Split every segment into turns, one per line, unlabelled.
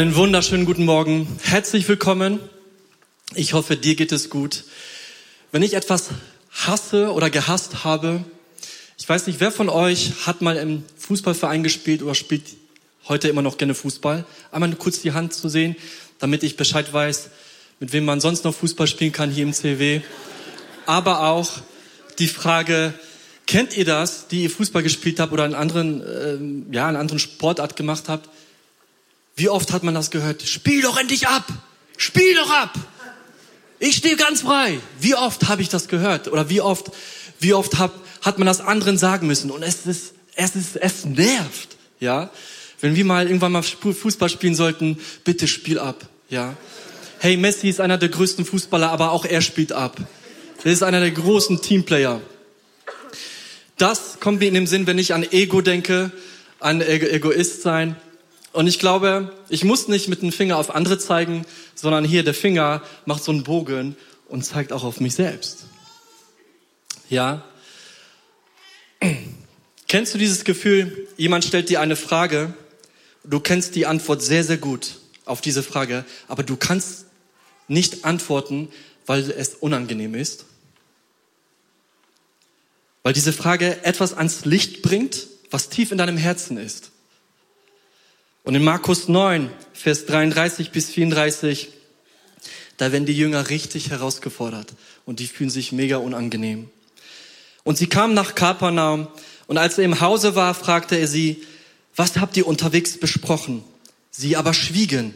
Einen wunderschönen guten Morgen. Herzlich willkommen. Ich hoffe, dir geht es gut. Wenn ich etwas hasse oder gehasst habe, ich weiß nicht, wer von euch hat mal im Fußballverein gespielt oder spielt heute immer noch gerne Fußball? Einmal kurz die Hand zu sehen, damit ich Bescheid weiß, mit wem man sonst noch Fußball spielen kann hier im CW. Aber auch die Frage, kennt ihr das, die ihr Fußball gespielt habt oder einen anderen, äh, ja, einen anderen Sportart gemacht habt? Wie oft hat man das gehört? Spiel doch endlich ab! Spiel doch ab! Ich stehe ganz frei. Wie oft habe ich das gehört? Oder wie oft, wie oft hab, hat man das anderen sagen müssen? Und es ist, es ist, es nervt, ja. Wenn wir mal irgendwann mal Fußball spielen sollten, bitte spiel ab, ja. Hey, Messi ist einer der größten Fußballer, aber auch er spielt ab. Er ist einer der großen Teamplayer. Das kommt mir in dem Sinn, wenn ich an Ego denke, an Egoist sein. Und ich glaube, ich muss nicht mit dem Finger auf andere zeigen, sondern hier der Finger macht so einen Bogen und zeigt auch auf mich selbst. Ja? Kennst du dieses Gefühl, jemand stellt dir eine Frage, du kennst die Antwort sehr, sehr gut auf diese Frage, aber du kannst nicht antworten, weil es unangenehm ist? Weil diese Frage etwas ans Licht bringt, was tief in deinem Herzen ist. Und in Markus 9, Vers 33 bis 34, da werden die Jünger richtig herausgefordert und die fühlen sich mega unangenehm. Und sie kamen nach Kapernaum und als er im Hause war, fragte er sie, was habt ihr unterwegs besprochen? Sie aber schwiegen.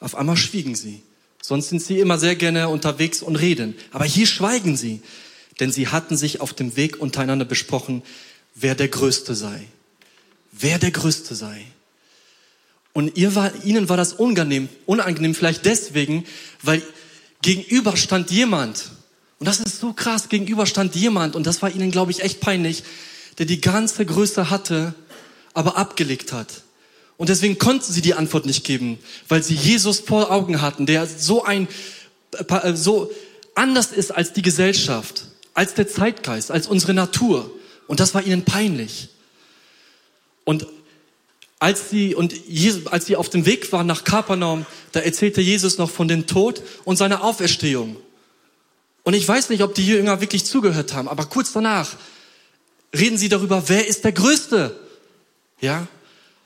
Auf einmal schwiegen sie. Sonst sind sie immer sehr gerne unterwegs und reden. Aber hier schweigen sie, denn sie hatten sich auf dem Weg untereinander besprochen, wer der Größte sei. Wer der Größte sei. Und ihr war, ihnen war das unangenehm, unangenehm, vielleicht deswegen, weil gegenüber stand jemand, und das ist so krass, gegenüber stand jemand, und das war ihnen, glaube ich, echt peinlich, der die ganze Größe hatte, aber abgelegt hat. Und deswegen konnten sie die Antwort nicht geben, weil sie Jesus vor Augen hatten, der so ein, so anders ist als die Gesellschaft, als der Zeitgeist, als unsere Natur. Und das war ihnen peinlich. Und als sie, und Jesus, als sie auf dem Weg waren nach Kapernaum, da erzählte Jesus noch von dem Tod und seiner Auferstehung. Und ich weiß nicht, ob die Jünger wirklich zugehört haben, aber kurz danach reden sie darüber, wer ist der Größte? Ja?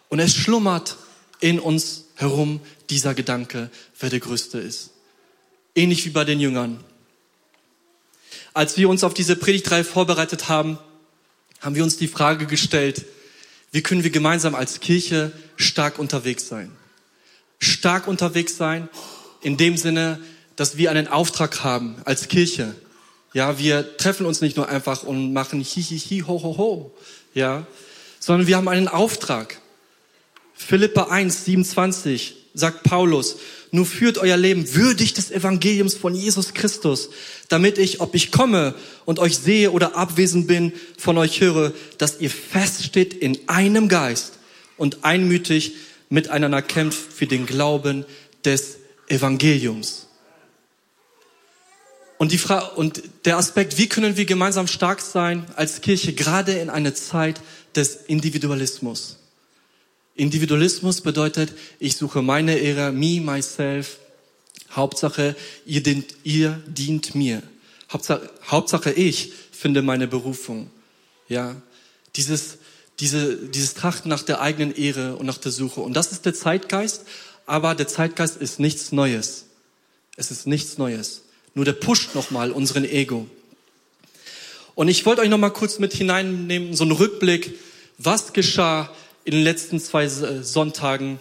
Und es schlummert in uns herum dieser Gedanke, wer der Größte ist. Ähnlich wie bei den Jüngern. Als wir uns auf diese Predigtreihe vorbereitet haben, haben wir uns die Frage gestellt, wie können wir gemeinsam als Kirche stark unterwegs sein? Stark unterwegs sein in dem Sinne, dass wir einen Auftrag haben als Kirche. Ja, wir treffen uns nicht nur einfach und machen hi, hi, hi, ho, ho, ho. Ja, sondern wir haben einen Auftrag. Philippa 1, 27 sagt Paulus, nur führt euer Leben würdig des Evangeliums von Jesus Christus, damit ich, ob ich komme und euch sehe oder abwesend bin, von euch höre, dass ihr feststeht in einem Geist und einmütig miteinander kämpft für den Glauben des Evangeliums. Und, die Frage, und der Aspekt, wie können wir gemeinsam stark sein als Kirche, gerade in einer Zeit des Individualismus. Individualismus bedeutet, ich suche meine Ehre, me, myself. Hauptsache, ihr dient, ihr dient mir. Hauptsache, Hauptsache, ich finde meine Berufung. Ja, dieses, diese, dieses Trachten nach der eigenen Ehre und nach der Suche. Und das ist der Zeitgeist, aber der Zeitgeist ist nichts Neues. Es ist nichts Neues. Nur der pusht nochmal unseren Ego. Und ich wollte euch nochmal kurz mit hineinnehmen, so einen Rückblick, was geschah in den letzten zwei Sonntagen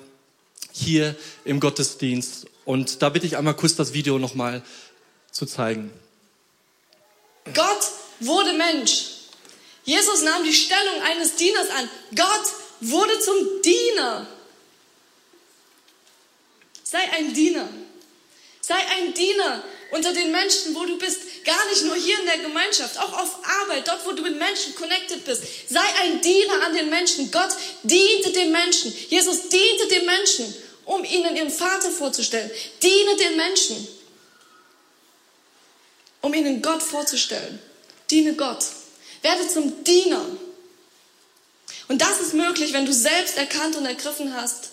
hier im Gottesdienst. Und da bitte ich einmal kurz das Video nochmal zu zeigen.
Gott wurde Mensch. Jesus nahm die Stellung eines Dieners an. Gott wurde zum Diener. Sei ein Diener. Sei ein Diener unter den Menschen, wo du bist. Gar nicht nur hier in der Gemeinschaft, auch auf Arbeit, dort, wo du mit Menschen connected bist. Sei ein Diener an den Menschen. Gott diente den Menschen. Jesus diente den Menschen, um ihnen ihren Vater vorzustellen. Diene den Menschen, um ihnen Gott vorzustellen. Diene Gott. Werde zum Diener. Und das ist möglich, wenn du selbst erkannt und ergriffen hast,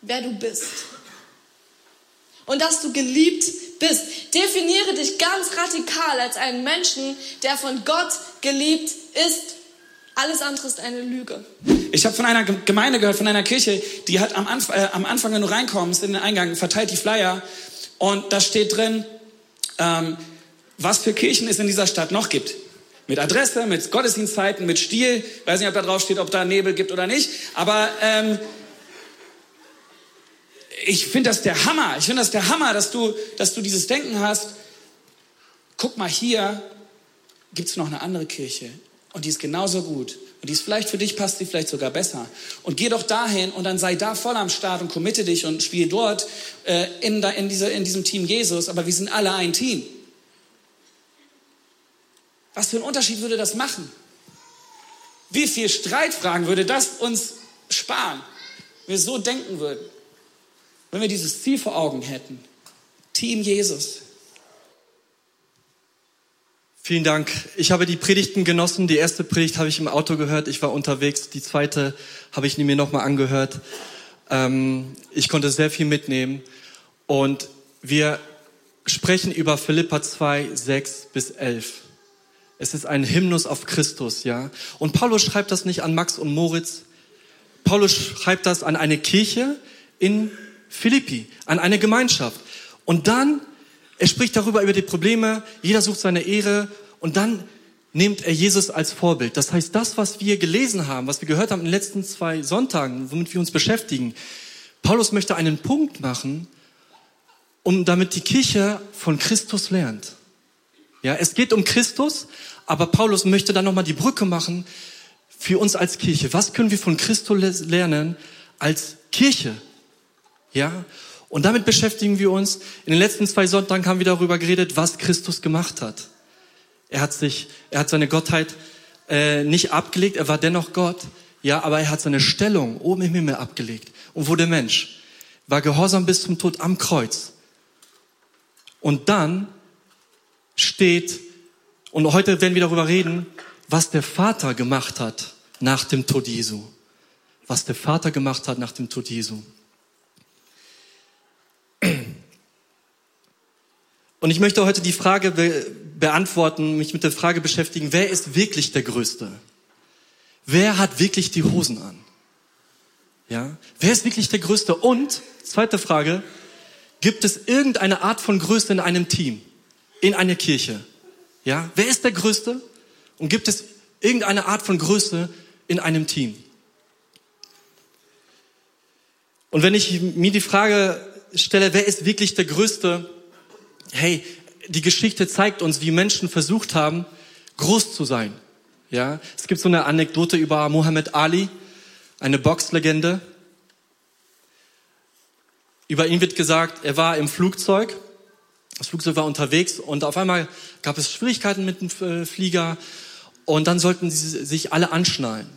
wer du bist. Und dass du geliebt bist. Definiere dich ganz radikal als einen Menschen, der von Gott geliebt ist. Alles andere ist eine Lüge.
Ich habe von einer Gemeinde gehört, von einer Kirche, die hat am, Anf äh, am Anfang, wenn du reinkommst in den Eingang, verteilt die Flyer und da steht drin, ähm, was für Kirchen es in dieser Stadt noch gibt. Mit Adresse, mit Gottesdienstzeiten, mit Stil. Weiß nicht, ob da drauf steht, ob da Nebel gibt oder nicht. Aber ähm, ich finde das der Hammer. Ich finde das der Hammer, dass du, dass du dieses Denken hast. Guck mal, hier gibt es noch eine andere Kirche. Und die ist genauso gut. Und die ist vielleicht für dich, passt die vielleicht sogar besser. Und geh doch dahin und dann sei da voll am Start und committe dich und spiel dort äh, in, in, diese, in diesem Team Jesus. Aber wir sind alle ein Team. Was für einen Unterschied würde das machen? Wie viel Streitfragen würde das uns sparen, wenn wir so denken würden? Wenn wir dieses Ziel vor Augen hätten. Team Jesus.
Vielen Dank. Ich habe die Predigten genossen. Die erste Predigt habe ich im Auto gehört. Ich war unterwegs. Die zweite habe ich mir nochmal angehört. Ähm, ich konnte sehr viel mitnehmen. Und wir sprechen über Philippa 2, 6 bis 11. Es ist ein Hymnus auf Christus, ja. Und Paulus schreibt das nicht an Max und Moritz. Paulus schreibt das an eine Kirche in Philippi, an eine Gemeinschaft. Und dann er spricht darüber, über die Probleme. Jeder sucht seine Ehre. Und dann nimmt er Jesus als Vorbild. Das heißt, das, was wir gelesen haben, was wir gehört haben in den letzten zwei Sonntagen, womit wir uns beschäftigen, Paulus möchte einen Punkt machen, um damit die Kirche von Christus lernt. Ja, es geht um Christus, aber Paulus möchte dann nochmal die Brücke machen für uns als Kirche. Was können wir von Christus lernen als Kirche? Ja, und damit beschäftigen wir uns. In den letzten zwei Sonntagen haben wir darüber geredet, was Christus gemacht hat. Er hat sich, er hat seine Gottheit äh, nicht abgelegt, er war dennoch Gott, ja, aber er hat seine Stellung oben im Himmel abgelegt und wurde Mensch, war gehorsam bis zum Tod am Kreuz. Und dann steht, und heute werden wir darüber reden, was der Vater gemacht hat nach dem Tod Jesu. Was der Vater gemacht hat nach dem Tod Jesu. Und ich möchte heute die Frage be beantworten, mich mit der Frage beschäftigen, wer ist wirklich der Größte? Wer hat wirklich die Hosen an? Ja? Wer ist wirklich der Größte? Und, zweite Frage, gibt es irgendeine Art von Größe in einem Team? In einer Kirche? Ja? Wer ist der Größte? Und gibt es irgendeine Art von Größe in einem Team? Und wenn ich mir die Frage stelle, wer ist wirklich der Größte? Hey, die Geschichte zeigt uns, wie Menschen versucht haben, groß zu sein. Ja, es gibt so eine Anekdote über Muhammad Ali, eine Boxlegende. Über ihn wird gesagt, er war im Flugzeug. Das Flugzeug war unterwegs und auf einmal gab es Schwierigkeiten mit dem äh, Flieger und dann sollten sie sich alle anschnallen.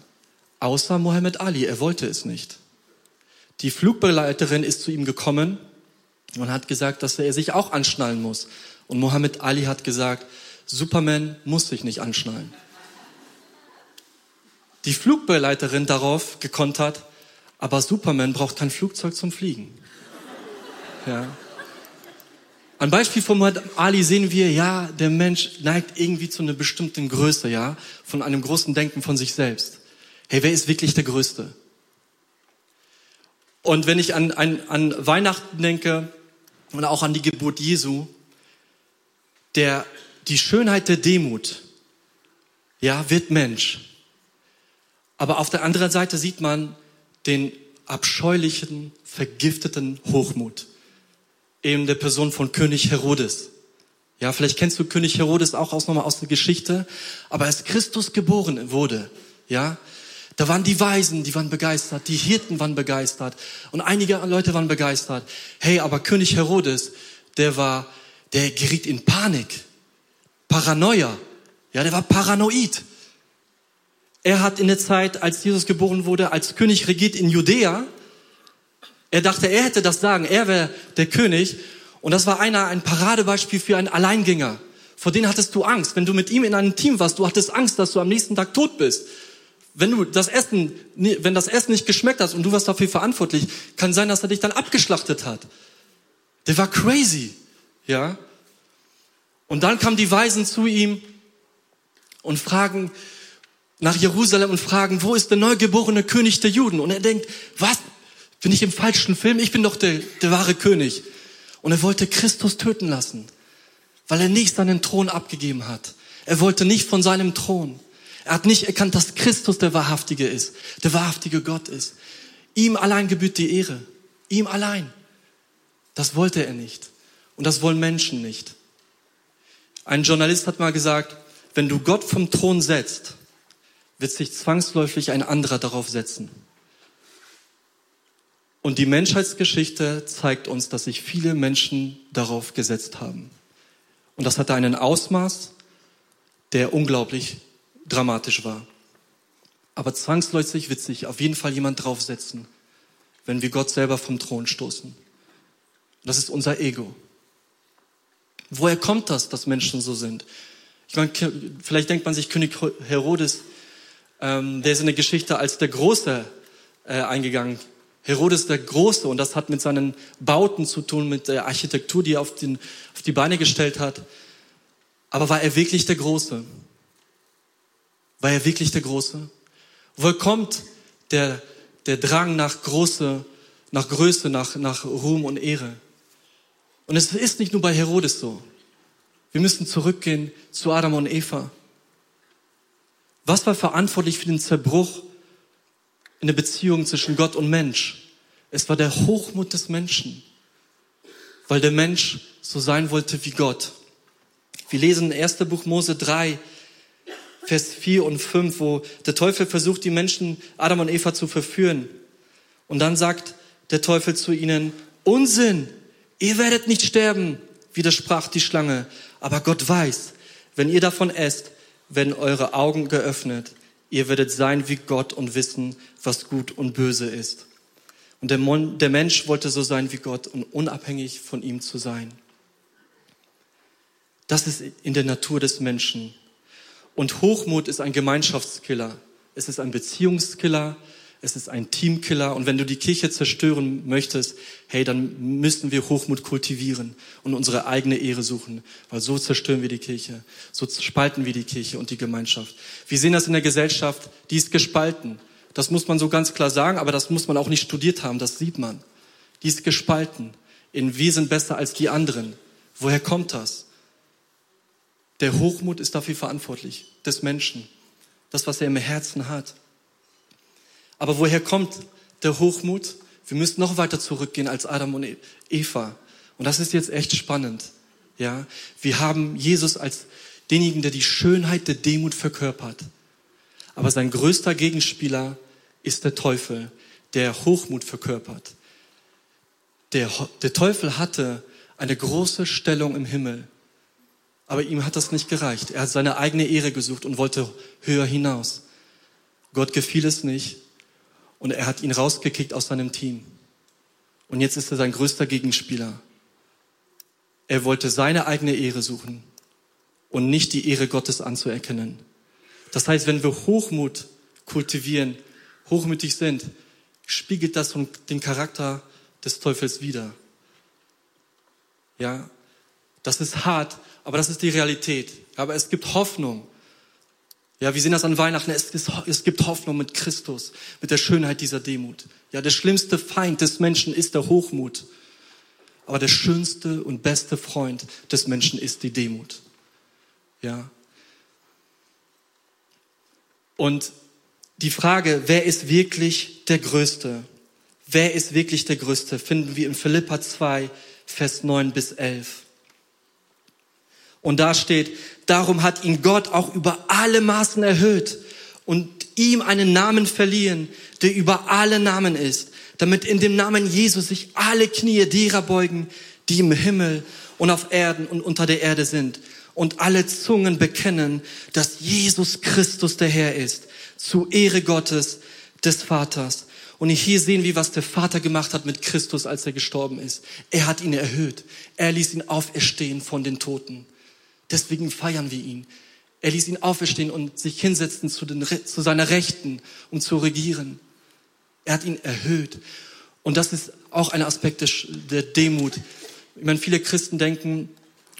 Außer Muhammad Ali, er wollte es nicht. Die Flugbegleiterin ist zu ihm gekommen und hat gesagt, dass er sich auch anschnallen muss. Und Muhammad Ali hat gesagt, Superman muss sich nicht anschnallen. Die Flugbegleiterin darauf gekontert, aber Superman braucht kein Flugzeug zum Fliegen. Ja. Ein Beispiel von Muhammad Ali sehen wir, ja, der Mensch neigt irgendwie zu einer bestimmten Größe, ja, von einem großen Denken von sich selbst. Hey, wer ist wirklich der Größte? Und wenn ich an, an, an Weihnachten denke und auch an die Geburt Jesu, der, die Schönheit der Demut, ja, wird Mensch. Aber auf der anderen Seite sieht man den abscheulichen, vergifteten Hochmut. Eben der Person von König Herodes. Ja, vielleicht kennst du König Herodes auch aus, nochmal aus der Geschichte. Aber als Christus geboren wurde, ja, da waren die Weisen, die waren begeistert, die Hirten waren begeistert und einige Leute waren begeistert. Hey, aber König Herodes, der war, der geriet in Panik, Paranoia. Ja, der war paranoid. Er hat in der Zeit, als Jesus geboren wurde, als König regiert in Judäa. Er dachte, er hätte das Sagen, er wäre der König. Und das war einer, ein Paradebeispiel für einen Alleingänger. Vor denen hattest du Angst. Wenn du mit ihm in einem Team warst, du hattest Angst, dass du am nächsten Tag tot bist wenn du das Essen, wenn das Essen nicht geschmeckt hat und du warst dafür verantwortlich, kann sein, dass er dich dann abgeschlachtet hat. Der war crazy, ja. Und dann kamen die Weisen zu ihm und fragen nach Jerusalem und fragen, wo ist der neugeborene König der Juden? Und er denkt, was? Bin ich im falschen Film? Ich bin doch der, der wahre König. Und er wollte Christus töten lassen, weil er nicht seinen Thron abgegeben hat. Er wollte nicht von seinem Thron. Er hat nicht erkannt, dass Christus der Wahrhaftige ist, der wahrhaftige Gott ist. Ihm allein gebührt die Ehre. Ihm allein. Das wollte er nicht. Und das wollen Menschen nicht. Ein Journalist hat mal gesagt, wenn du Gott vom Thron setzt, wird sich zwangsläufig ein anderer darauf setzen. Und die Menschheitsgeschichte zeigt uns, dass sich viele Menschen darauf gesetzt haben. Und das hatte einen Ausmaß, der unglaublich dramatisch war. Aber zwangsläufig wird sich auf jeden Fall jemand draufsetzen, wenn wir Gott selber vom Thron stoßen. Das ist unser Ego. Woher kommt das, dass Menschen so sind? Ich meine, vielleicht denkt man sich, König Herodes, ähm, der ist in der Geschichte als der Große äh, eingegangen. Herodes der Große und das hat mit seinen Bauten zu tun, mit der Architektur, die er auf, den, auf die Beine gestellt hat. Aber war er wirklich der Große? War er wirklich der Große? Woher kommt der, der Drang nach Große, nach Größe, nach, nach Ruhm und Ehre? Und es ist nicht nur bei Herodes so. Wir müssen zurückgehen zu Adam und Eva. Was war verantwortlich für den Zerbruch in der Beziehung zwischen Gott und Mensch? Es war der Hochmut des Menschen, weil der Mensch so sein wollte wie Gott. Wir lesen in 1. Buch Mose 3, Vers 4 und 5, wo der Teufel versucht, die Menschen, Adam und Eva zu verführen. Und dann sagt der Teufel zu ihnen, Unsinn, ihr werdet nicht sterben, widersprach die Schlange. Aber Gott weiß, wenn ihr davon esst, werden eure Augen geöffnet. Ihr werdet sein wie Gott und wissen, was gut und böse ist. Und der, Mon der Mensch wollte so sein wie Gott und unabhängig von ihm zu sein. Das ist in der Natur des Menschen. Und Hochmut ist ein Gemeinschaftskiller. Es ist ein Beziehungskiller. Es ist ein Teamkiller. Und wenn du die Kirche zerstören möchtest, hey, dann müssen wir Hochmut kultivieren und unsere eigene Ehre suchen. Weil so zerstören wir die Kirche. So spalten wir die Kirche und die Gemeinschaft. Wir sehen das in der Gesellschaft. Die ist gespalten. Das muss man so ganz klar sagen, aber das muss man auch nicht studiert haben. Das sieht man. Die ist gespalten. In wir sind besser als die anderen. Woher kommt das? Der Hochmut ist dafür verantwortlich, des Menschen. Das, was er im Herzen hat. Aber woher kommt der Hochmut? Wir müssen noch weiter zurückgehen als Adam und Eva. Und das ist jetzt echt spannend. Ja, wir haben Jesus als denjenigen, der die Schönheit der Demut verkörpert. Aber sein größter Gegenspieler ist der Teufel, der Hochmut verkörpert. Der, der Teufel hatte eine große Stellung im Himmel. Aber ihm hat das nicht gereicht. Er hat seine eigene Ehre gesucht und wollte höher hinaus. Gott gefiel es nicht und er hat ihn rausgekickt aus seinem Team. Und jetzt ist er sein größter Gegenspieler. Er wollte seine eigene Ehre suchen und nicht die Ehre Gottes anzuerkennen. Das heißt, wenn wir Hochmut kultivieren, hochmütig sind, spiegelt das den Charakter des Teufels wider. Ja, das ist hart, aber das ist die Realität. Aber es gibt Hoffnung. Ja, wir sehen das an Weihnachten. Es, ist, es gibt Hoffnung mit Christus, mit der Schönheit dieser Demut. Ja, der schlimmste Feind des Menschen ist der Hochmut. Aber der schönste und beste Freund des Menschen ist die Demut. Ja. Und die Frage, wer ist wirklich der Größte? Wer ist wirklich der Größte? Finden wir in Philippa 2, Vers 9 bis 11. Und da steht, darum hat ihn Gott auch über alle Maßen erhöht und ihm einen Namen verliehen, der über alle Namen ist, damit in dem Namen Jesus sich alle Knie derer beugen, die im Himmel und auf Erden und unter der Erde sind und alle Zungen bekennen, dass Jesus Christus der Herr ist, zu Ehre Gottes, des Vaters. Und hier sehen wir, was der Vater gemacht hat mit Christus, als er gestorben ist. Er hat ihn erhöht. Er ließ ihn auferstehen von den Toten. Deswegen feiern wir ihn. Er ließ ihn auferstehen und sich hinsetzen zu, den, zu seiner Rechten, um zu regieren. Er hat ihn erhöht. Und das ist auch ein Aspekt der Demut. Ich meine, viele Christen denken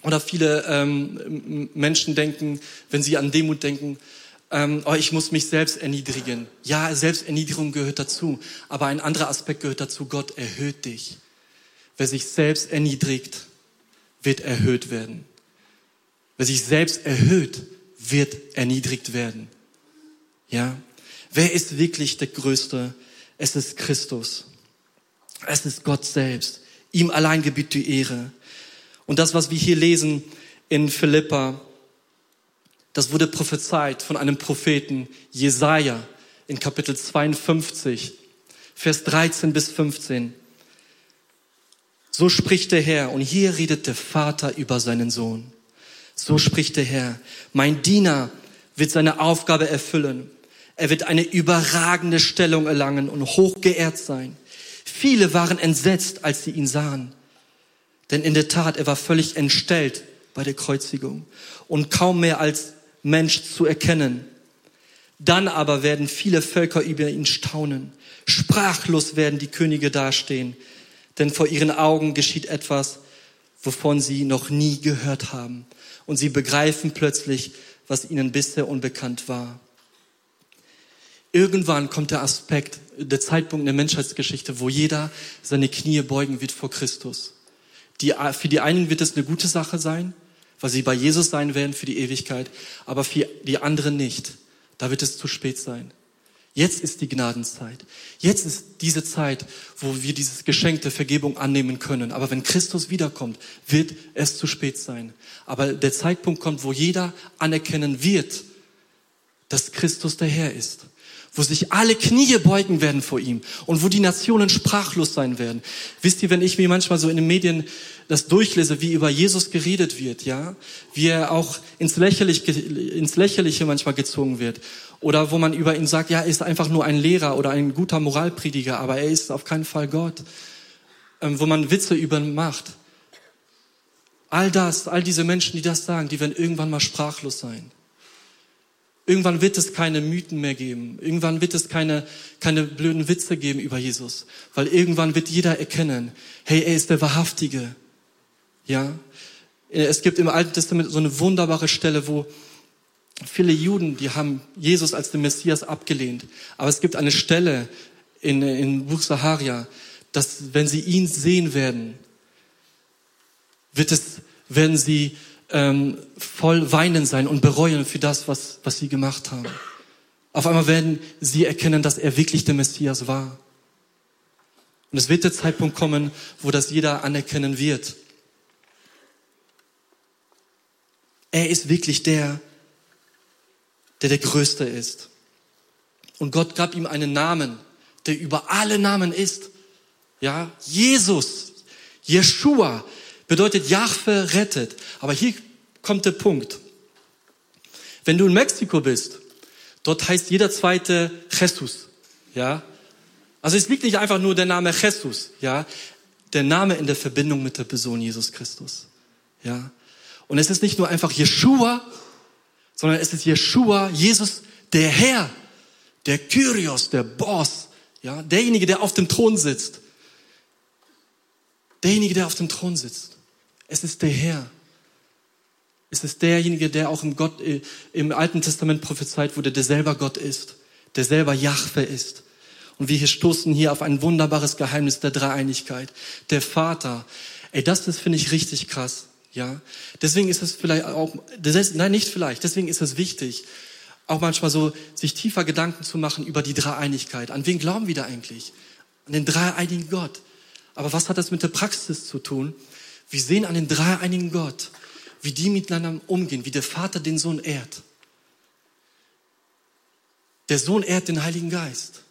oder viele ähm, Menschen denken, wenn sie an Demut denken, ähm, oh, ich muss mich selbst erniedrigen. Ja, Selbsterniedrigung gehört dazu. Aber ein anderer Aspekt gehört dazu. Gott erhöht dich. Wer sich selbst erniedrigt, wird erhöht werden. Wer sich selbst erhöht, wird erniedrigt werden. Ja? Wer ist wirklich der Größte? Es ist Christus. Es ist Gott selbst. Ihm allein gebührt die Ehre. Und das, was wir hier lesen in Philippa, das wurde prophezeit von einem Propheten, Jesaja, in Kapitel 52, Vers 13 bis 15. So spricht der Herr, und hier redet der Vater über seinen Sohn. So spricht der Herr, mein Diener wird seine Aufgabe erfüllen. Er wird eine überragende Stellung erlangen und hochgeehrt sein. Viele waren entsetzt, als sie ihn sahen. Denn in der Tat, er war völlig entstellt bei der Kreuzigung und kaum mehr als Mensch zu erkennen. Dann aber werden viele Völker über ihn staunen. Sprachlos werden die Könige dastehen, denn vor ihren Augen geschieht etwas, wovon sie noch nie gehört haben. Und sie begreifen plötzlich, was ihnen bisher unbekannt war. Irgendwann kommt der Aspekt, der Zeitpunkt in der Menschheitsgeschichte, wo jeder seine Knie beugen wird vor Christus. Die, für die einen wird es eine gute Sache sein, weil sie bei Jesus sein werden für die Ewigkeit, aber für die anderen nicht. Da wird es zu spät sein. Jetzt ist die Gnadenzeit. Jetzt ist diese Zeit, wo wir dieses Geschenk der Vergebung annehmen können. Aber wenn Christus wiederkommt, wird es zu spät sein. Aber der Zeitpunkt kommt, wo jeder anerkennen wird, dass Christus der Herr ist wo sich alle Knie beugen werden vor ihm und wo die Nationen sprachlos sein werden. Wisst ihr, wenn ich mir manchmal so in den Medien das durchlese, wie über Jesus geredet wird, ja, wie er auch ins Lächerliche, ins Lächerliche manchmal gezogen wird, oder wo man über ihn sagt, ja, er ist einfach nur ein Lehrer oder ein guter Moralprediger, aber er ist auf keinen Fall Gott, ähm, wo man Witze über ihn macht. All das, all diese Menschen, die das sagen, die werden irgendwann mal sprachlos sein. Irgendwann wird es keine Mythen mehr geben. Irgendwann wird es keine, keine blöden Witze geben über Jesus. Weil irgendwann wird jeder erkennen, hey, er ist der Wahrhaftige. Ja? Es gibt im Alten Testament so eine wunderbare Stelle, wo viele Juden, die haben Jesus als den Messias abgelehnt. Aber es gibt eine Stelle in, in Buch Saharia, dass wenn sie ihn sehen werden, wird es, werden sie ähm, voll weinen sein und bereuen für das, was, was sie gemacht haben. Auf einmal werden sie erkennen, dass er wirklich der Messias war. Und es wird der Zeitpunkt kommen, wo das jeder anerkennen wird. Er ist wirklich der, der der Größte ist. Und Gott gab ihm einen Namen, der über alle Namen ist. Ja, Jesus, Jeshua, bedeutet Jahwe rettet. Aber hier kommt der Punkt. Wenn du in Mexiko bist, dort heißt jeder zweite Jesus, ja. Also es liegt nicht einfach nur der Name Jesus, ja. Der Name in der Verbindung mit der Person Jesus Christus, ja. Und es ist nicht nur einfach Jeshua, sondern es ist Jeshua, Jesus, der Herr, der Kyrios, der Boss, ja, derjenige, der auf dem Thron sitzt. Derjenige, der auf dem Thron sitzt. Es ist der Herr. Es ist derjenige, der auch im, Gott, äh, im Alten Testament prophezeit wurde, der selber Gott ist, der selber Jahwe ist. Und wir hier stoßen hier auf ein wunderbares Geheimnis der Dreieinigkeit. Der Vater. Ey, das ist, finde ich, richtig krass. Ja. Deswegen ist es vielleicht auch, das, nein, nicht vielleicht. Deswegen ist es wichtig, auch manchmal so, sich tiefer Gedanken zu machen über die Dreieinigkeit. An wen glauben wir da eigentlich? An den dreieinigen Gott. Aber was hat das mit der Praxis zu tun? Wir sehen an den dreieinigen Gott, wie die miteinander umgehen, wie der Vater den Sohn ehrt. Der Sohn ehrt den Heiligen Geist.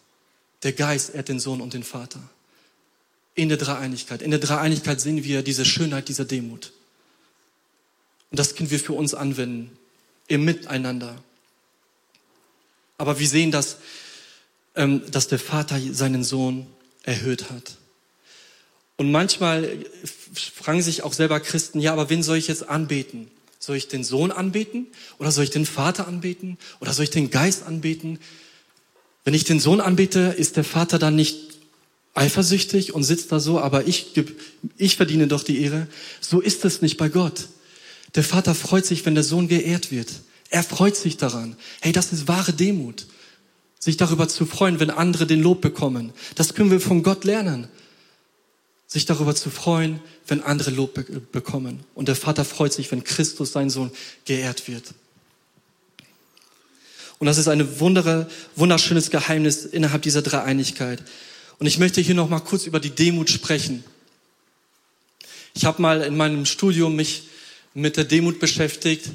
Der Geist ehrt den Sohn und den Vater. In der Dreieinigkeit. In der Dreieinigkeit sehen wir diese Schönheit dieser Demut. Und das können wir für uns anwenden. Im Miteinander. Aber wir sehen, dass, ähm, dass der Vater seinen Sohn erhöht hat. Und manchmal fragen sich auch selber Christen, ja, aber wen soll ich jetzt anbeten? Soll ich den Sohn anbeten oder soll ich den Vater anbeten oder soll ich den Geist anbeten? Wenn ich den Sohn anbete, ist der Vater dann nicht eifersüchtig und sitzt da so, aber ich, ich verdiene doch die Ehre. So ist es nicht bei Gott. Der Vater freut sich, wenn der Sohn geehrt wird. Er freut sich daran. Hey, das ist wahre Demut. Sich darüber zu freuen, wenn andere den Lob bekommen. Das können wir von Gott lernen sich darüber zu freuen, wenn andere Lob be bekommen. Und der Vater freut sich, wenn Christus, sein Sohn, geehrt wird. Und das ist ein wunderschönes Geheimnis innerhalb dieser Dreieinigkeit. Und ich möchte hier noch mal kurz über die Demut sprechen. Ich habe mal in meinem Studium mich mit der Demut beschäftigt.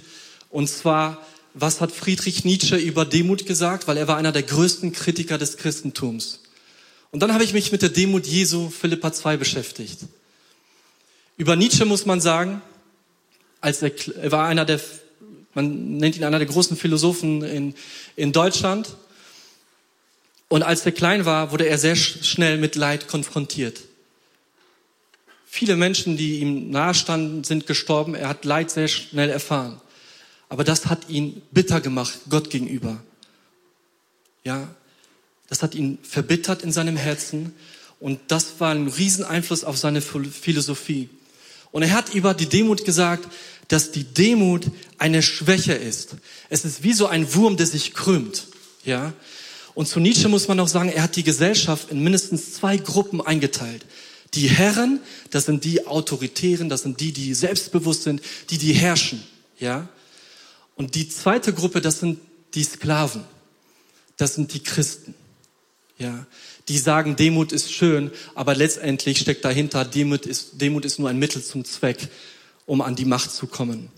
Und zwar, was hat Friedrich Nietzsche über Demut gesagt? Weil er war einer der größten Kritiker des Christentums. Und dann habe ich mich mit der Demut Jesu Philippa 2 beschäftigt. Über Nietzsche muss man sagen, als er, er war einer der, man nennt ihn einer der großen Philosophen in, in Deutschland. Und als er klein war, wurde er sehr schnell mit Leid konfrontiert. Viele Menschen, die ihm nahestanden, sind gestorben. Er hat Leid sehr schnell erfahren. Aber das hat ihn bitter gemacht, Gott gegenüber. Ja, das hat ihn verbittert in seinem Herzen und das war ein Rieseneinfluss auf seine Philosophie. Und er hat über die Demut gesagt, dass die Demut eine Schwäche ist. Es ist wie so ein Wurm, der sich krümmt. Ja? Und zu Nietzsche muss man auch sagen, er hat die Gesellschaft in mindestens zwei Gruppen eingeteilt. Die Herren, das sind die Autoritären, das sind die, die selbstbewusst sind, die, die herrschen. Ja? Und die zweite Gruppe, das sind die Sklaven. Das sind die Christen. Ja, die sagen, Demut ist schön, aber letztendlich steckt dahinter, Demut ist, Demut ist nur ein Mittel zum Zweck, um an die Macht zu kommen.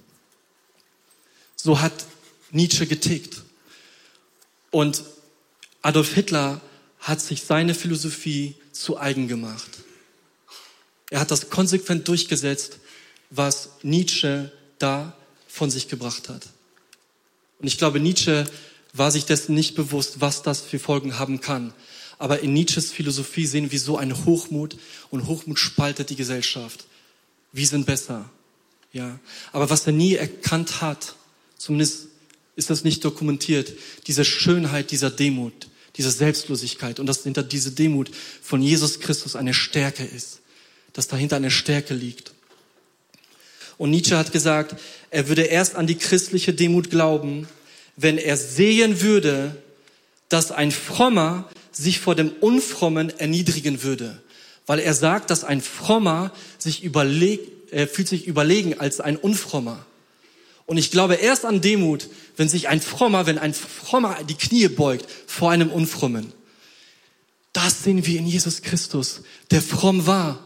So hat Nietzsche getickt. Und Adolf Hitler hat sich seine Philosophie zu eigen gemacht. Er hat das konsequent durchgesetzt, was Nietzsche da von sich gebracht hat. Und ich glaube, Nietzsche war sich dessen nicht bewusst, was das für Folgen haben kann. Aber in Nietzsches Philosophie sehen wir so einen Hochmut und Hochmut spaltet die Gesellschaft. Wir sind besser. Ja. Aber was er nie erkannt hat, zumindest ist das nicht dokumentiert, diese Schönheit dieser Demut, dieser Selbstlosigkeit und dass hinter diese Demut von Jesus Christus eine Stärke ist, dass dahinter eine Stärke liegt. Und Nietzsche hat gesagt, er würde erst an die christliche Demut glauben, wenn er sehen würde, dass ein Frommer sich vor dem Unfrommen erniedrigen würde. Weil er sagt, dass ein Frommer sich überlegt, er fühlt sich überlegen als ein Unfrommer. Und ich glaube erst an Demut, wenn sich ein Frommer, wenn ein Frommer die Knie beugt vor einem Unfrommen. Das sehen wir in Jesus Christus, der fromm war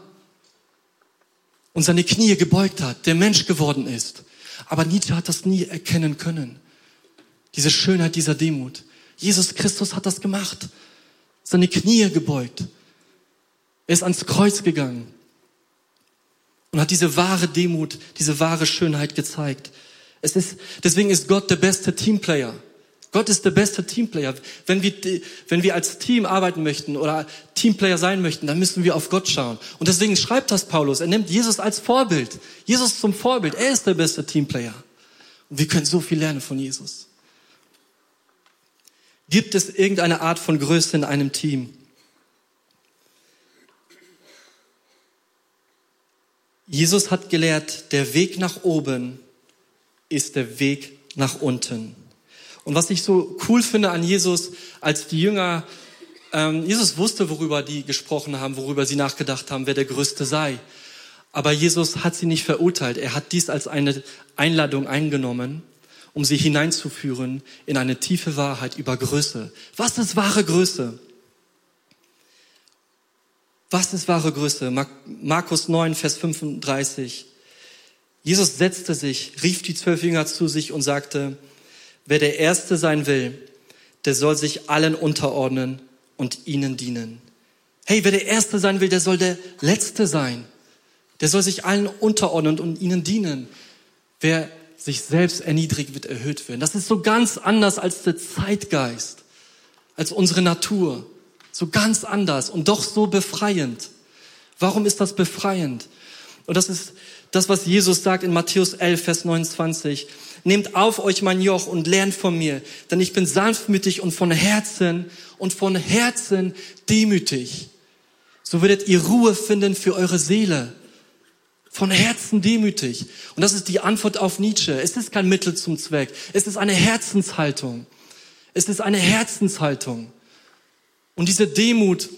und seine Knie gebeugt hat, der Mensch geworden ist. Aber Nietzsche hat das nie erkennen können. Diese Schönheit dieser Demut. Jesus Christus hat das gemacht. Seine Knie gebeugt. Er ist ans Kreuz gegangen und hat diese wahre Demut, diese wahre Schönheit gezeigt. Es ist, deswegen ist Gott der beste Teamplayer. Gott ist der beste Teamplayer. Wenn wir, wenn wir als Team arbeiten möchten oder Teamplayer sein möchten, dann müssen wir auf Gott schauen. Und deswegen schreibt das Paulus. Er nimmt Jesus als Vorbild. Jesus zum Vorbild. Er ist der beste Teamplayer. Und wir können so viel lernen von Jesus. Gibt es irgendeine Art von Größe in einem Team? Jesus hat gelehrt, der Weg nach oben ist der Weg nach unten. Und was ich so cool finde an Jesus, als die Jünger, ähm, Jesus wusste, worüber die gesprochen haben, worüber sie nachgedacht haben, wer der Größte sei. Aber Jesus hat sie nicht verurteilt. Er hat dies als eine Einladung eingenommen um sie hineinzuführen in eine tiefe Wahrheit über Größe. Was ist wahre Größe? Was ist wahre Größe? Markus 9, Vers 35. Jesus setzte sich, rief die zwölf Jünger zu sich und sagte, wer der Erste sein will, der soll sich allen unterordnen und ihnen dienen. Hey, wer der Erste sein will, der soll der Letzte sein. Der soll sich allen unterordnen und ihnen dienen. Wer sich selbst erniedrigt, wird erhöht werden. Das ist so ganz anders als der Zeitgeist, als unsere Natur. So ganz anders und doch so befreiend. Warum ist das befreiend? Und das ist das, was Jesus sagt in Matthäus 11, Vers 29. Nehmt auf euch mein Joch und lernt von mir, denn ich bin sanftmütig und von Herzen und von Herzen demütig. So werdet ihr Ruhe finden für eure Seele. Von Herzen demütig. Und das ist die Antwort auf Nietzsche. Es ist kein Mittel zum Zweck. Es ist eine Herzenshaltung. Es ist eine Herzenshaltung. Und diese Demut,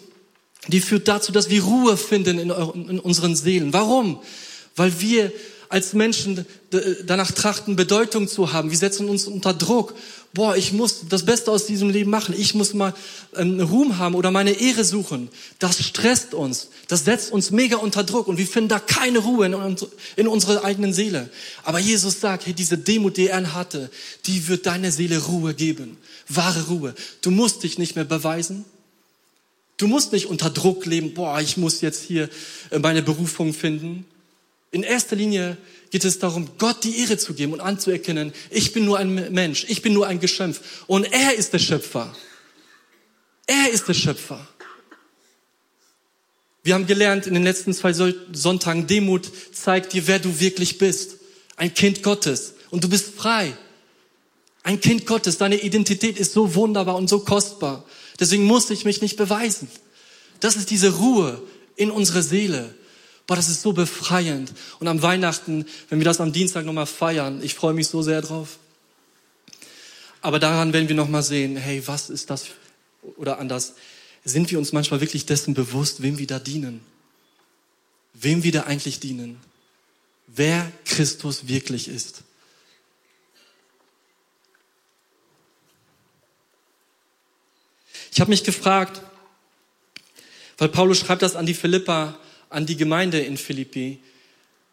die führt dazu, dass wir Ruhe finden in, in unseren Seelen. Warum? Weil wir als Menschen danach trachten, Bedeutung zu haben. Wir setzen uns unter Druck. Boah, ich muss das Beste aus diesem Leben machen. Ich muss mal ähm, Ruhm haben oder meine Ehre suchen. Das stresst uns. Das setzt uns mega unter Druck und wir finden da keine Ruhe in, in unserer eigenen Seele. Aber Jesus sagt, hey, diese Demut, die er hatte, die wird deiner Seele Ruhe geben. Wahre Ruhe. Du musst dich nicht mehr beweisen. Du musst nicht unter Druck leben, boah, ich muss jetzt hier äh, meine Berufung finden. In erster Linie geht es darum, Gott die Ehre zu geben und anzuerkennen, ich bin nur ein Mensch, ich bin nur ein Geschöpf und er ist der Schöpfer. Er ist der Schöpfer. Wir haben gelernt in den letzten zwei Sonntagen, Demut zeigt dir, wer du wirklich bist. Ein Kind Gottes und du bist frei. Ein Kind Gottes, deine Identität ist so wunderbar und so kostbar. Deswegen muss ich mich nicht beweisen. Das ist diese Ruhe in unserer Seele. Boah, das ist so befreiend. Und am Weihnachten, wenn wir das am Dienstag nochmal feiern, ich freue mich so sehr drauf. Aber daran werden wir nochmal sehen, hey, was ist das? Oder anders, sind wir uns manchmal wirklich dessen bewusst, wem wir da dienen? Wem wir da eigentlich dienen? Wer Christus wirklich ist? Ich habe mich gefragt, weil Paulus schreibt das an die Philippa, an die Gemeinde in Philippi,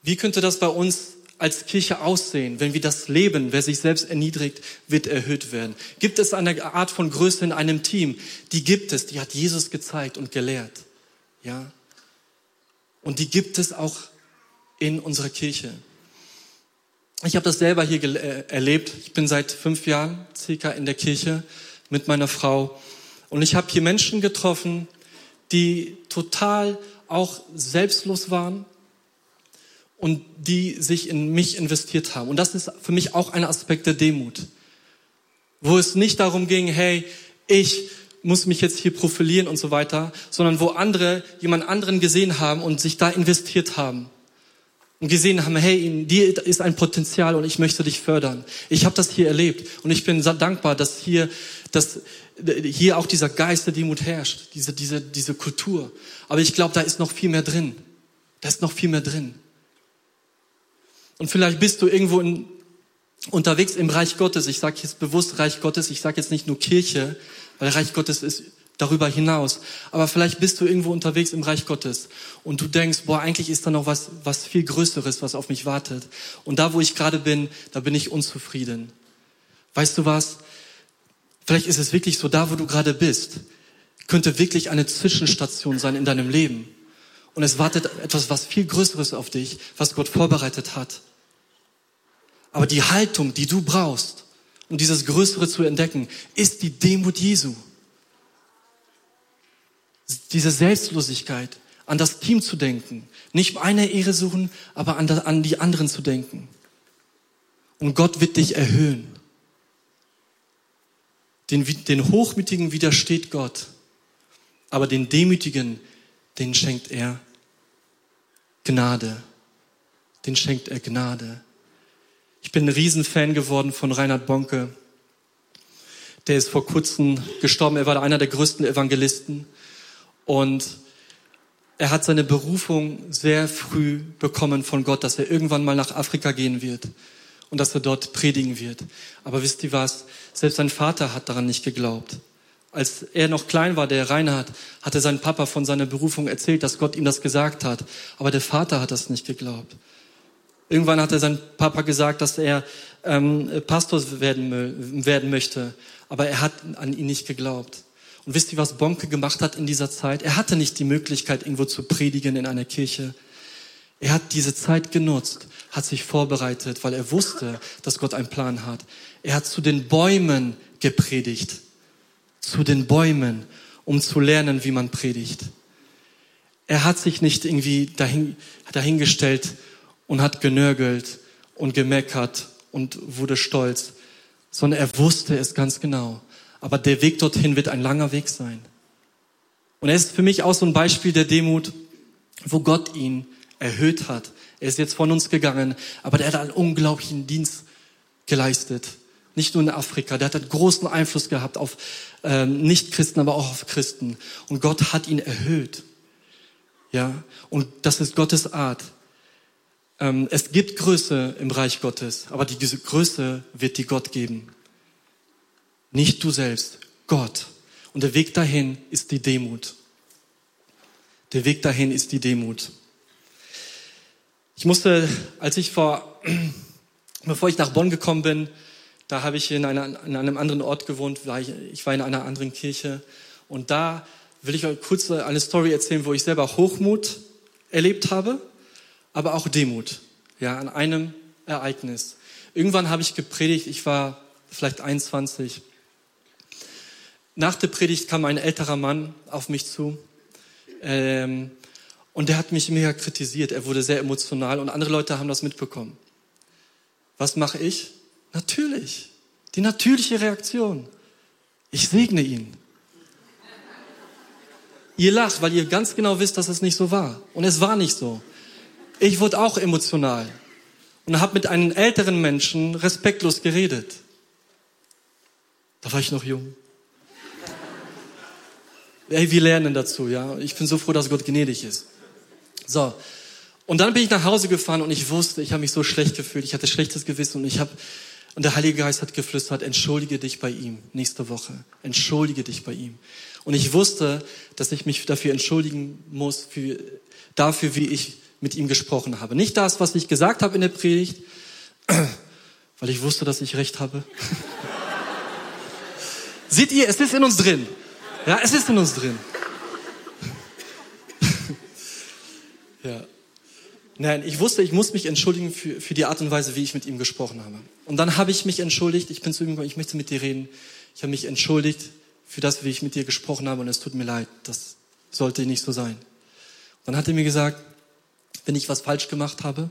wie könnte das bei uns als Kirche aussehen, wenn wir das leben, wer sich selbst erniedrigt, wird erhöht werden? Gibt es eine Art von Größe in einem Team? Die gibt es, die hat Jesus gezeigt und gelehrt. Ja? Und die gibt es auch in unserer Kirche. Ich habe das selber hier äh, erlebt. Ich bin seit fünf Jahren circa in der Kirche mit meiner Frau. Und ich habe hier Menschen getroffen, die total auch selbstlos waren und die sich in mich investiert haben. Und das ist für mich auch ein Aspekt der Demut, wo es nicht darum ging, hey, ich muss mich jetzt hier profilieren und so weiter, sondern wo andere jemand anderen gesehen haben und sich da investiert haben und gesehen haben, hey, in dir ist ein Potenzial und ich möchte dich fördern. Ich habe das hier erlebt und ich bin dankbar, dass hier, dass hier auch dieser Geist der Demut herrscht, diese, diese, diese Kultur. Aber ich glaube, da ist noch viel mehr drin. Da ist noch viel mehr drin. Und vielleicht bist du irgendwo in, unterwegs im Reich Gottes. Ich sage jetzt bewusst Reich Gottes. Ich sage jetzt nicht nur Kirche, weil Reich Gottes ist darüber hinaus. Aber vielleicht bist du irgendwo unterwegs im Reich Gottes und du denkst, boah, eigentlich ist da noch was, was viel Größeres, was auf mich wartet. Und da, wo ich gerade bin, da bin ich unzufrieden. Weißt du was? Vielleicht ist es wirklich so, da, wo du gerade bist, könnte wirklich eine Zwischenstation sein in deinem Leben. Und es wartet etwas, was viel Größeres auf dich, was Gott vorbereitet hat. Aber die Haltung, die du brauchst, um dieses Größere zu entdecken, ist die Demut Jesu diese Selbstlosigkeit, an das Team zu denken, nicht eine Ehre suchen, aber an, die anderen zu denken. Und Gott wird dich erhöhen. Den, den Hochmütigen widersteht Gott, aber den Demütigen, den schenkt er Gnade. Den schenkt er Gnade. Ich bin ein Riesenfan geworden von Reinhard Bonke. Der ist vor kurzem gestorben. Er war einer der größten Evangelisten. Und er hat seine Berufung sehr früh bekommen von Gott, dass er irgendwann mal nach Afrika gehen wird und dass er dort predigen wird. Aber wisst ihr was? Selbst sein Vater hat daran nicht geglaubt. Als er noch klein war, der Reinhard, hatte sein Papa von seiner Berufung erzählt, dass Gott ihm das gesagt hat. Aber der Vater hat das nicht geglaubt. Irgendwann hat er sein Papa gesagt, dass er ähm, Pastor werden, werden möchte. Aber er hat an ihn nicht geglaubt. Und wisst ihr, was Bonke gemacht hat in dieser Zeit? Er hatte nicht die Möglichkeit, irgendwo zu predigen in einer Kirche. Er hat diese Zeit genutzt, hat sich vorbereitet, weil er wusste, dass Gott einen Plan hat. Er hat zu den Bäumen gepredigt. Zu den Bäumen, um zu lernen, wie man predigt. Er hat sich nicht irgendwie dahin, dahingestellt und hat genörgelt und gemeckert und wurde stolz, sondern er wusste es ganz genau. Aber der Weg dorthin wird ein langer Weg sein. Und er ist für mich auch so ein Beispiel der Demut, wo Gott ihn erhöht hat. Er ist jetzt von uns gegangen, aber der hat einen unglaublichen Dienst geleistet. Nicht nur in Afrika, der hat einen großen Einfluss gehabt auf ähm, Nicht-Christen, aber auch auf Christen. Und Gott hat ihn erhöht. Ja, und das ist Gottes Art. Ähm, es gibt Größe im Reich Gottes, aber diese Größe wird dir Gott geben. Nicht du selbst, Gott. Und der Weg dahin ist die Demut. Der Weg dahin ist die Demut. Ich musste, als ich vor, bevor ich nach Bonn gekommen bin, da habe ich in, einer, in einem anderen Ort gewohnt, war ich, ich war in einer anderen Kirche. Und da will ich euch kurz eine Story erzählen, wo ich selber Hochmut erlebt habe, aber auch Demut. Ja, an einem Ereignis. Irgendwann habe ich gepredigt, ich war vielleicht 21. Nach der Predigt kam ein älterer Mann auf mich zu. Ähm, und der hat mich mega kritisiert. Er wurde sehr emotional und andere Leute haben das mitbekommen. Was mache ich? Natürlich. Die natürliche Reaktion. Ich segne ihn. Ihr lacht, weil ihr ganz genau wisst, dass es nicht so war. Und es war nicht so. Ich wurde auch emotional und habe mit einem älteren Menschen respektlos geredet. Da war ich noch jung. Ey, wir lernen dazu, ja. Ich bin so froh, dass Gott gnädig ist. So. Und dann bin ich nach Hause gefahren und ich wusste, ich habe mich so schlecht gefühlt, ich hatte schlechtes Gewissen und ich habe und der Heilige Geist hat geflüstert, entschuldige dich bei ihm nächste Woche. Entschuldige dich bei ihm. Und ich wusste, dass ich mich dafür entschuldigen muss, für, dafür, wie ich mit ihm gesprochen habe. Nicht das, was ich gesagt habe in der Predigt, weil ich wusste, dass ich recht habe. Seht ihr, es ist in uns drin. Ja, es ist in uns drin. ja. Nein, ich wusste, ich muss mich entschuldigen für, für die Art und Weise, wie ich mit ihm gesprochen habe. Und dann habe ich mich entschuldigt. Ich bin zu ihm gekommen, ich möchte mit dir reden. Ich habe mich entschuldigt für das, wie ich mit dir gesprochen habe und es tut mir leid. Das sollte nicht so sein. Dann hat er mir gesagt, wenn ich was falsch gemacht habe,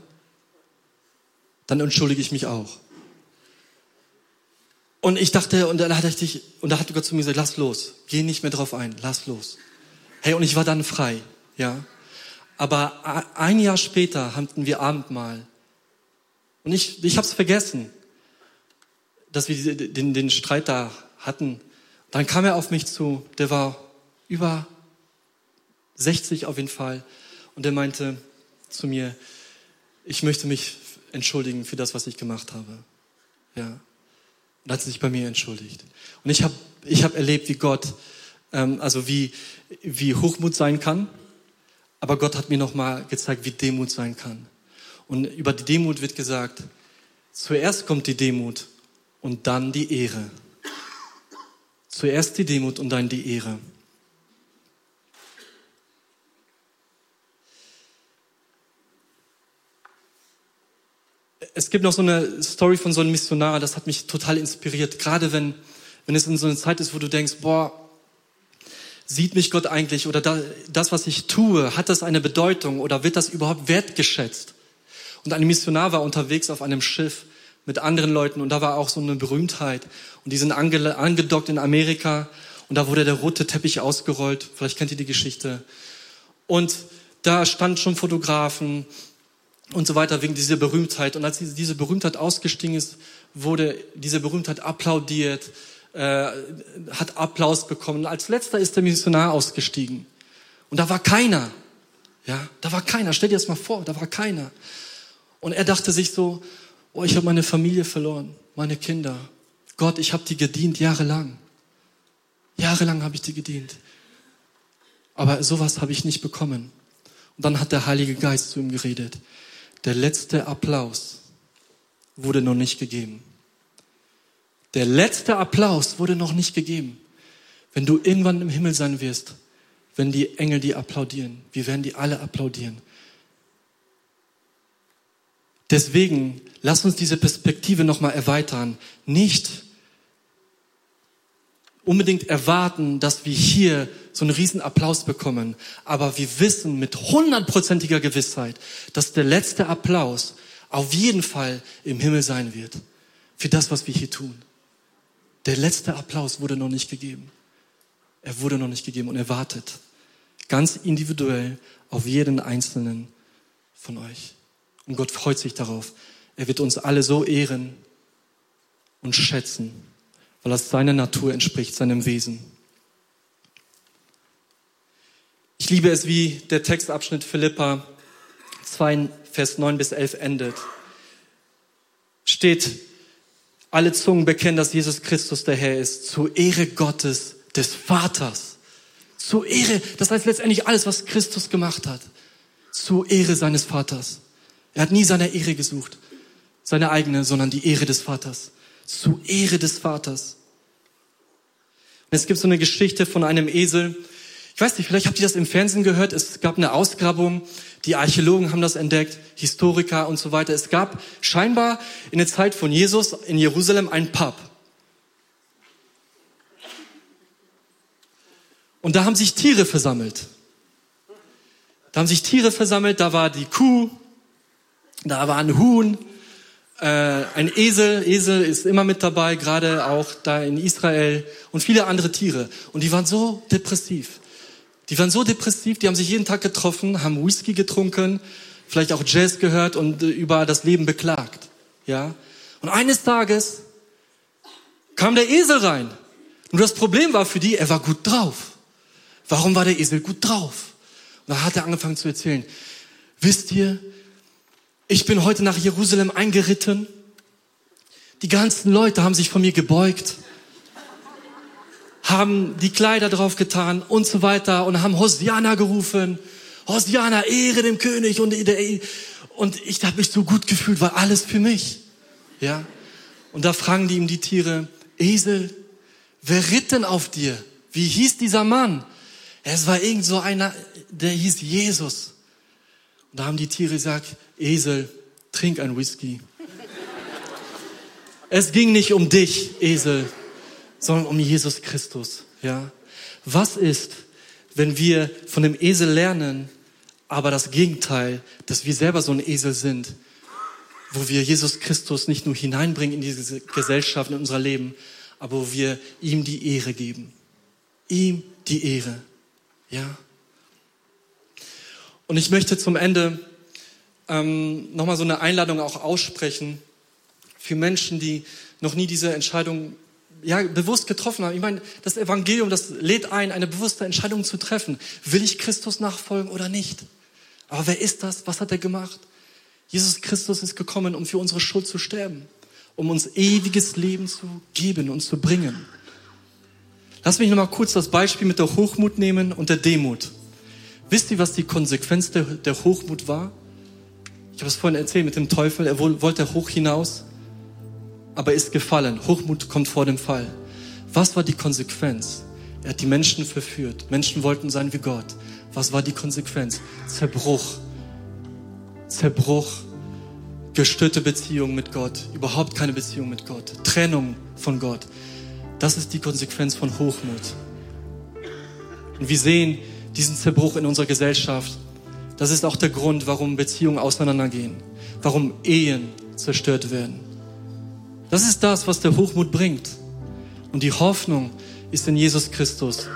dann entschuldige ich mich auch. Und ich dachte, und dann hatte ich, und da hat Gott zu mir gesagt, lass los, geh nicht mehr drauf ein, lass los. Hey, und ich war dann frei, ja. Aber ein Jahr später hatten wir Abendmahl. Und ich, ich habe es vergessen, dass wir den, den Streit da hatten. Dann kam er auf mich zu, der war über 60 auf jeden Fall. Und der meinte zu mir, ich möchte mich entschuldigen für das, was ich gemacht habe. Ja. Und hat sich bei mir entschuldigt. Und ich habe ich hab erlebt, wie Gott, ähm, also wie, wie Hochmut sein kann. Aber Gott hat mir nochmal gezeigt, wie Demut sein kann. Und über die Demut wird gesagt, zuerst kommt die Demut und dann die Ehre. Zuerst die Demut und dann die Ehre. Es gibt noch so eine Story von so einem Missionar, das hat mich total inspiriert. Gerade wenn, wenn es in so einer Zeit ist, wo du denkst, boah, sieht mich Gott eigentlich oder das, was ich tue, hat das eine Bedeutung oder wird das überhaupt wertgeschätzt? Und ein Missionar war unterwegs auf einem Schiff mit anderen Leuten und da war auch so eine Berühmtheit und die sind ange, angedockt in Amerika und da wurde der rote Teppich ausgerollt. Vielleicht kennt ihr die Geschichte. Und da standen schon Fotografen und so weiter wegen dieser Berühmtheit. Und als diese Berühmtheit ausgestiegen ist, wurde diese Berühmtheit applaudiert, äh, hat Applaus bekommen. Und als letzter ist der Missionar ausgestiegen. Und da war keiner. Ja, da war keiner. Stell dir das mal vor, da war keiner. Und er dachte sich so, oh, ich habe meine Familie verloren, meine Kinder. Gott, ich habe die gedient jahrelang. Jahrelang habe ich die gedient. Aber sowas habe ich nicht bekommen. Und dann hat der Heilige Geist zu ihm geredet. Der letzte Applaus wurde noch nicht gegeben. Der letzte Applaus wurde noch nicht gegeben. Wenn du irgendwann im Himmel sein wirst, wenn die Engel die applaudieren, wir werden die alle applaudieren. Deswegen lass uns diese Perspektive nochmal erweitern. Nicht unbedingt erwarten, dass wir hier so einen riesen Applaus bekommen. Aber wir wissen mit hundertprozentiger Gewissheit, dass der letzte Applaus auf jeden Fall im Himmel sein wird. Für das, was wir hier tun. Der letzte Applaus wurde noch nicht gegeben. Er wurde noch nicht gegeben und er wartet ganz individuell auf jeden einzelnen von euch. Und Gott freut sich darauf. Er wird uns alle so ehren und schätzen, weil das seiner Natur entspricht, seinem Wesen. Ich liebe es, wie der Textabschnitt Philippa 2, Vers 9 bis 11 endet. Steht, alle Zungen bekennen, dass Jesus Christus der Herr ist, zur Ehre Gottes, des Vaters. Zur Ehre, das heißt letztendlich alles, was Christus gemacht hat. Zur Ehre seines Vaters. Er hat nie seine Ehre gesucht, seine eigene, sondern die Ehre des Vaters. Zur Ehre des Vaters. Und es gibt so eine Geschichte von einem Esel. Ich weiß nicht, vielleicht habt ihr das im Fernsehen gehört. Es gab eine Ausgrabung. Die Archäologen haben das entdeckt, Historiker und so weiter. Es gab scheinbar in der Zeit von Jesus in Jerusalem einen Pub. Und da haben sich Tiere versammelt. Da haben sich Tiere versammelt, da war die Kuh, da war ein Huhn, äh, ein Esel. Esel ist immer mit dabei, gerade auch da in Israel und viele andere Tiere. Und die waren so depressiv. Die waren so depressiv, die haben sich jeden Tag getroffen, haben Whisky getrunken, vielleicht auch Jazz gehört und äh, über das Leben beklagt. Ja. Und eines Tages kam der Esel rein. Und das Problem war für die, er war gut drauf. Warum war der Esel gut drauf? Und da hat er angefangen zu erzählen. Wisst ihr, ich bin heute nach Jerusalem eingeritten. Die ganzen Leute haben sich von mir gebeugt, haben die Kleider drauf getan und so weiter und haben Hosiana gerufen. Hosiana, Ehre dem König und, und ich habe mich so gut gefühlt, war alles für mich. Ja. Und da fragen die ihm die Tiere, Esel, wer ritt denn auf dir? Wie hieß dieser Mann? Es war irgend so einer, der hieß Jesus. Und da haben die Tiere gesagt, Esel, trink ein Whisky. Es ging nicht um dich, Esel, sondern um Jesus Christus, ja. Was ist, wenn wir von dem Esel lernen, aber das Gegenteil, dass wir selber so ein Esel sind, wo wir Jesus Christus nicht nur hineinbringen in diese Gesellschaft, in unser Leben, aber wo wir ihm die Ehre geben. Ihm die Ehre. Ja. Und ich möchte zum Ende ähm, nochmal so eine Einladung auch aussprechen für Menschen, die noch nie diese Entscheidung ja, bewusst getroffen haben. Ich meine, das Evangelium, das lädt ein, eine bewusste Entscheidung zu treffen. Will ich Christus nachfolgen oder nicht? Aber wer ist das? Was hat er gemacht? Jesus Christus ist gekommen, um für unsere Schuld zu sterben, um uns ewiges Leben zu geben und zu bringen. Lass mich nochmal kurz das Beispiel mit der Hochmut nehmen und der Demut. Wisst ihr, was die Konsequenz der, der Hochmut war? Ich habe es vorhin erzählt mit dem Teufel. Er wollte hoch hinaus, aber ist gefallen. Hochmut kommt vor dem Fall. Was war die Konsequenz? Er hat die Menschen verführt. Menschen wollten sein wie Gott. Was war die Konsequenz? Zerbruch. Zerbruch. Gestörte Beziehung mit Gott. Überhaupt keine Beziehung mit Gott. Trennung von Gott. Das ist die Konsequenz von Hochmut. Und wir sehen diesen Zerbruch in unserer Gesellschaft. Das ist auch der Grund, warum Beziehungen auseinandergehen, warum Ehen zerstört werden. Das ist das, was der Hochmut bringt. Und die Hoffnung ist in Jesus Christus.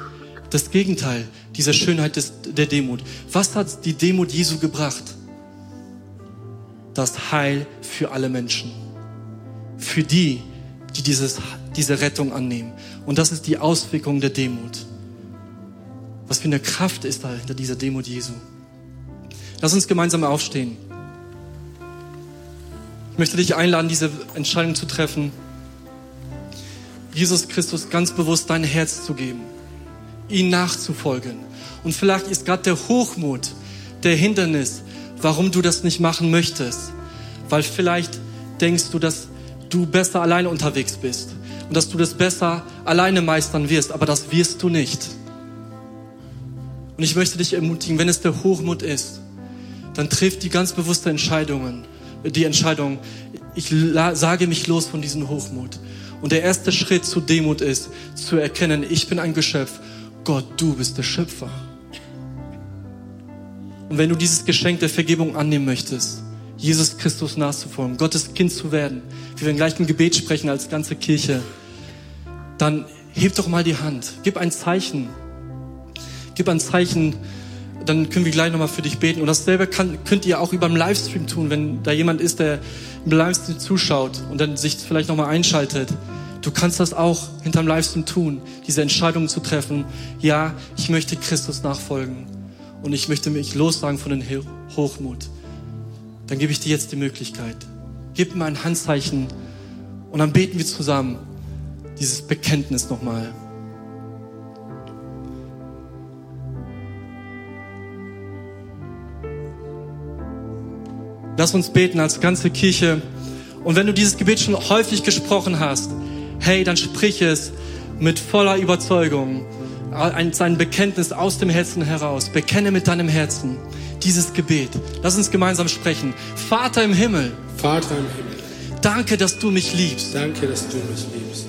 Das Gegenteil dieser Schönheit des, der Demut. Was hat die Demut Jesu gebracht? Das Heil für alle Menschen. Für die, die dieses diese Rettung annehmen. Und das ist die Auswirkung der Demut. Was für eine Kraft ist da hinter dieser Demut Jesu. Lass uns gemeinsam aufstehen. Ich möchte dich einladen, diese Entscheidung zu treffen, Jesus Christus ganz bewusst dein Herz zu geben, ihn nachzufolgen. Und vielleicht ist gerade der Hochmut der Hindernis, warum du das nicht machen möchtest. Weil vielleicht denkst du, dass du besser alleine unterwegs bist und dass du das besser alleine meistern wirst, aber das wirst du nicht. Und ich möchte dich ermutigen, wenn es der Hochmut ist, dann trifft die ganz bewusste Entscheidungen, die Entscheidung, ich sage mich los von diesem Hochmut Und der erste Schritt zu Demut ist, zu erkennen, ich bin ein Geschöpf. Gott, du bist der Schöpfer. Und wenn du dieses Geschenk der Vergebung annehmen möchtest, Jesus Christus nachzufolgen, Gottes Kind zu werden, wie wir gleich ein Gebet sprechen als ganze Kirche, dann heb doch mal die Hand, gib ein Zeichen, gib ein Zeichen, dann können wir gleich nochmal für dich beten. Und dasselbe kann, könnt ihr auch über den Livestream tun, wenn da jemand ist, der im Livestream zuschaut und dann sich vielleicht nochmal einschaltet. Du kannst das auch hinterm Livestream tun, diese Entscheidung zu treffen. Ja, ich möchte Christus nachfolgen und ich möchte mich lossagen von dem Hochmut. Dann gebe ich dir jetzt die Möglichkeit. Gib mir ein Handzeichen und dann beten wir zusammen dieses Bekenntnis nochmal. Lass uns beten als ganze Kirche. Und wenn du dieses Gebet schon häufig gesprochen hast, hey, dann sprich es mit voller Überzeugung, sein Bekenntnis aus dem Herzen heraus. Bekenne mit deinem Herzen dieses Gebet. Lass uns gemeinsam sprechen. Vater im Himmel.
Vater im Himmel.
Danke, dass du mich liebst.
Danke, dass du mich liebst.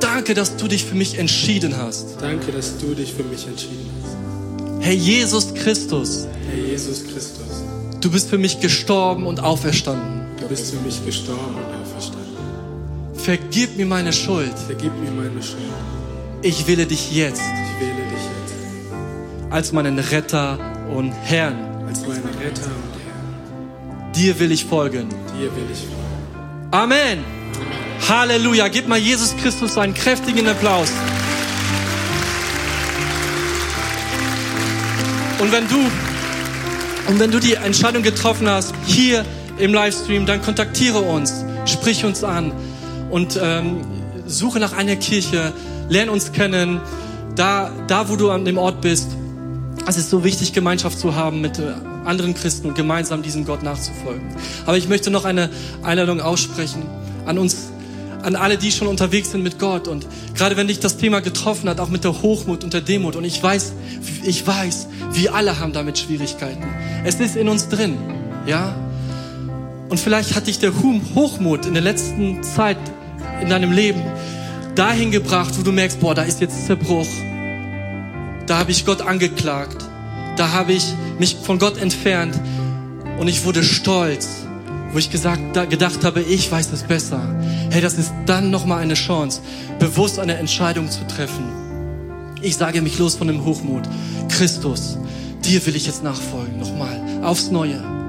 Danke, dass du dich für mich entschieden hast.
Danke, dass du dich für mich entschieden hast.
Herr Jesus Christus.
Herr Jesus Christus.
Du bist für mich gestorben und auferstanden.
Du bist für mich gestorben und auferstanden.
Vergib mir meine Schuld.
Vergib mir meine Schuld.
Ich wähle dich jetzt.
Ich wähle dich jetzt.
Als meinen Retter und Herrn.
Als meinen Retter und Herrn.
Dir will ich folgen.
Dir will ich folgen.
Amen. Amen. Halleluja. Gib mal Jesus Christus einen kräftigen Applaus. Und wenn du und wenn du die Entscheidung getroffen hast, hier im Livestream, dann kontaktiere uns, sprich uns an und ähm, suche nach einer Kirche, lern uns kennen, da, da wo du an dem Ort bist. Es ist so wichtig, Gemeinschaft zu haben mit äh, anderen Christen und gemeinsam diesem Gott nachzufolgen. Aber ich möchte noch eine Einladung aussprechen an uns an alle, die schon unterwegs sind mit Gott. Und gerade wenn dich das Thema getroffen hat, auch mit der Hochmut und der Demut. Und ich weiß, ich weiß, wir alle haben damit Schwierigkeiten. Es ist in uns drin, ja. Und vielleicht hat dich der Hochmut in der letzten Zeit in deinem Leben dahin gebracht, wo du merkst, boah, da ist jetzt Zerbruch. Da habe ich Gott angeklagt. Da habe ich mich von Gott entfernt. Und ich wurde stolz wo ich gesagt, da, gedacht habe, ich weiß es besser. Hey, das ist dann nochmal eine Chance, bewusst eine Entscheidung zu treffen. Ich sage mich los von dem Hochmut. Christus, dir will ich jetzt nachfolgen, nochmal, aufs Neue.